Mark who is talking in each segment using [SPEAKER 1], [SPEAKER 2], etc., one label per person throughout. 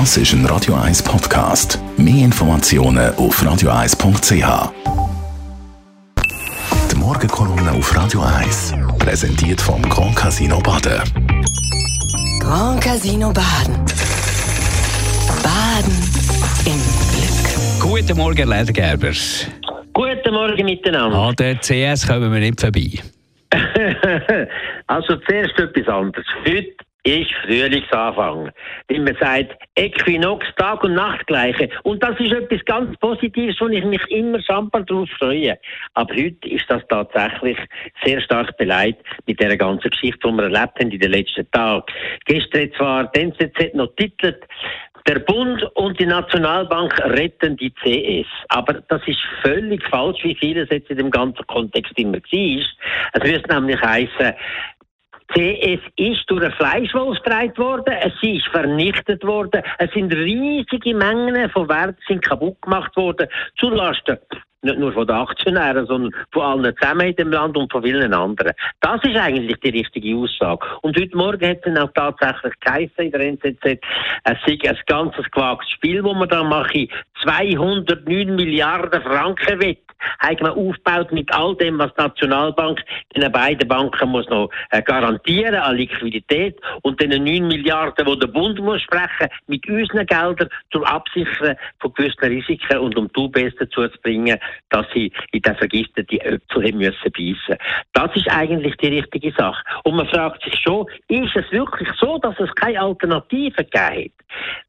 [SPEAKER 1] Das ist ein Radio 1 Podcast. Mehr Informationen auf radio1.ch. Die Morgenkolumne auf Radio 1 präsentiert vom Grand Casino Baden.
[SPEAKER 2] Grand Casino Baden. Baden im Glück.
[SPEAKER 3] Guten Morgen, Ledergerber.
[SPEAKER 4] Guten Morgen miteinander.
[SPEAKER 3] An der CS kommen wir nicht vorbei.
[SPEAKER 4] also zuerst etwas anderes. Heute ist Frühlingsanfang. Wie man sagt, Äquinox, Tag und Nacht gleiche. Und das ist etwas ganz Positives, wo ich mich immer schamper darauf freue. Aber heute ist das tatsächlich sehr stark beleidigt mit der ganzen Geschichte, die wir erlebt haben in den letzten Tagen. Gestern zwar die NZZ noch titelt, der Bund und die Nationalbank retten die CS. Aber das ist völlig falsch, wie vieles jetzt in dem ganzen Kontext immer war. Es müsste nämlich heißen, CS ist durch einen Fleischwolf getragen worden, es ist vernichtet worden, es sind riesige Mengen von Wert sind kaputt gemacht worden, zulasten nicht nur von den Aktionären, sondern von allen zusammen in dem Land und von vielen anderen. Das ist eigentlich die richtige Aussage. Und heute Morgen hat es auch tatsächlich geheißen in der NZZ, es sei ein ganzes gewagtes Spiel, das man da mache. 209 Milliarden Franken wett hat man aufgebaut mit all dem, was die Nationalbank den beiden Banken muss noch äh, garantieren an Liquidität und den 9 Milliarden, die der Bund muss sprechen, mit unseren Geldern zur Absicherung von gewissen Risiken und um die UBS dazu zu bringen, dass sie in den vergifteten Äpfel haben müssen beißen. Das ist eigentlich die richtige Sache. Und man fragt sich schon, ist es wirklich so, dass es keine Alternative gegeben hat?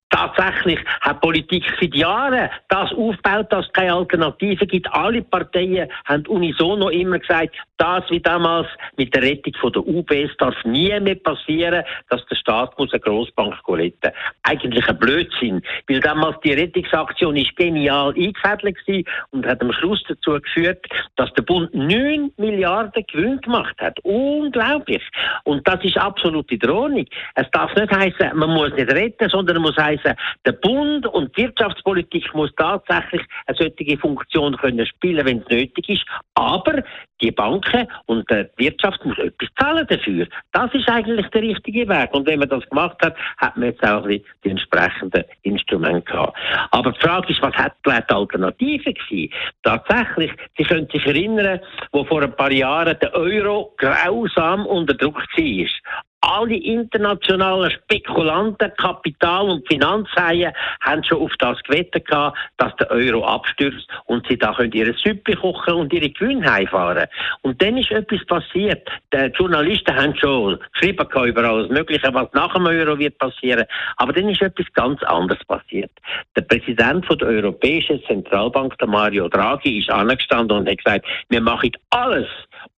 [SPEAKER 4] Tatsächlich hat Politik seit Jahren das aufgebaut, dass es keine Alternative gibt. Alle Parteien haben unisono immer gesagt, das wie damals mit der Rettung von der UBS darf nie mehr passieren, dass der Staat muss eine Grossbank retten. Eigentlich ein Blödsinn, weil damals die Rettungsaktion ist genial eingefädelt und hat am Schluss dazu geführt, dass der Bund 9 Milliarden Gewinn gemacht hat. Unglaublich. Und das ist absolut in der Ordnung. Es darf nicht heißen, man muss nicht retten, sondern es muss heißen, heißen, der Bund und die Wirtschaftspolitik muss tatsächlich eine solche Funktion können spielen, wenn es nötig ist. Aber die Banken und die Wirtschaft muss etwas zahlen dafür. Das ist eigentlich der richtige Weg. Und wenn man das gemacht hat, hat man jetzt auch die entsprechenden Instrumente gehabt. Aber die Frage ist, was hat die Alternative gewesen? Tatsächlich, Sie können sich erinnern, wo vor ein paar Jahren der Euro grausam unter Druck war alle internationalen Spekulanten, Kapital- und Finanzhaie haben schon auf das gewettet gehabt, dass der Euro abstürzt und sie da können ihre Süppe kochen und ihre Gewinne heimfahren. Und dann ist etwas passiert. Die Journalisten haben schon geschrieben über alles Mögliche, was nach dem Euro wird passieren. Aber dann ist etwas ganz anderes passiert. Der Präsident von der Europäischen Zentralbank, der Mario Draghi, ist angestanden und hat gesagt, wir machen alles,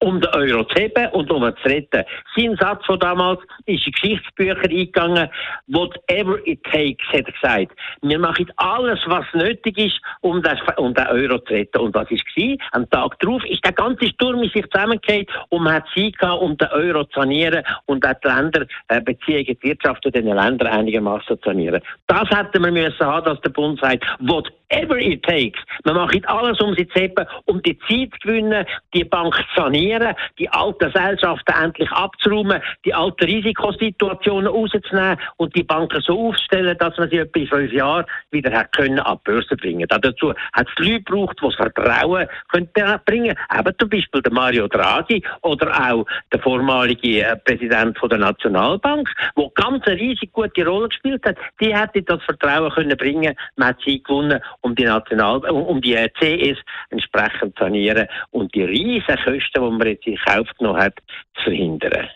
[SPEAKER 4] um den Euro zu heben und um ihn zu retten. Sein Satz von damals ist in Geschichtsbücher eingegangen. Whatever it takes, hat er gesagt. Wir machen alles, was nötig ist, um, das, um den Euro zu retten. Und was war? Am Tag darauf ist der ganze Sturm in sich zusammengefallen und man hat Zeit gehabt, um den Euro zu sanieren und auch die Länder, äh, Beziehungen, die Wirtschaft in den Ländern einigermaßen zu sanieren. Das hätten wir müssen haben, dass der Bund sagt, whatever it takes. Wir machen alles, um sie zu heben, um die Zeit zu gewinnen, die Bank zu sanieren, die alten Gesellschaften endlich abzuräumen, die alten Risikosituationen rauszunehmen und die Banken so aufzustellen, dass man sie etwa in fünf Jahren wieder hat können an die Börse bringen. Dazu hat es Leute gebraucht, die das Vertrauen können bringen Eben zum Beispiel der Mario Draghi oder auch der vormalige äh, Präsident von der Nationalbank, der ganz eine riesig gute Rolle gespielt hat. Die hätte das Vertrauen können bringen. Man hat sie gewonnen, um die National, um die äh, CS entsprechend zu sanieren und die riesen Kosten, die man jetzt in Kauf genommen hat, zu verhindern.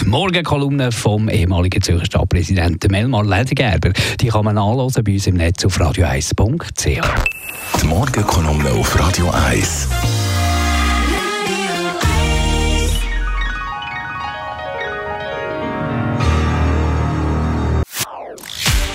[SPEAKER 3] Die Morgenkolumne vom ehemaligen Zürcher Stadtpräsidenten Melmar Ledergerber, die kann man anhören bei uns im Netz auf radio1.ch.
[SPEAKER 1] Die Morgenkolumne auf Radio 1.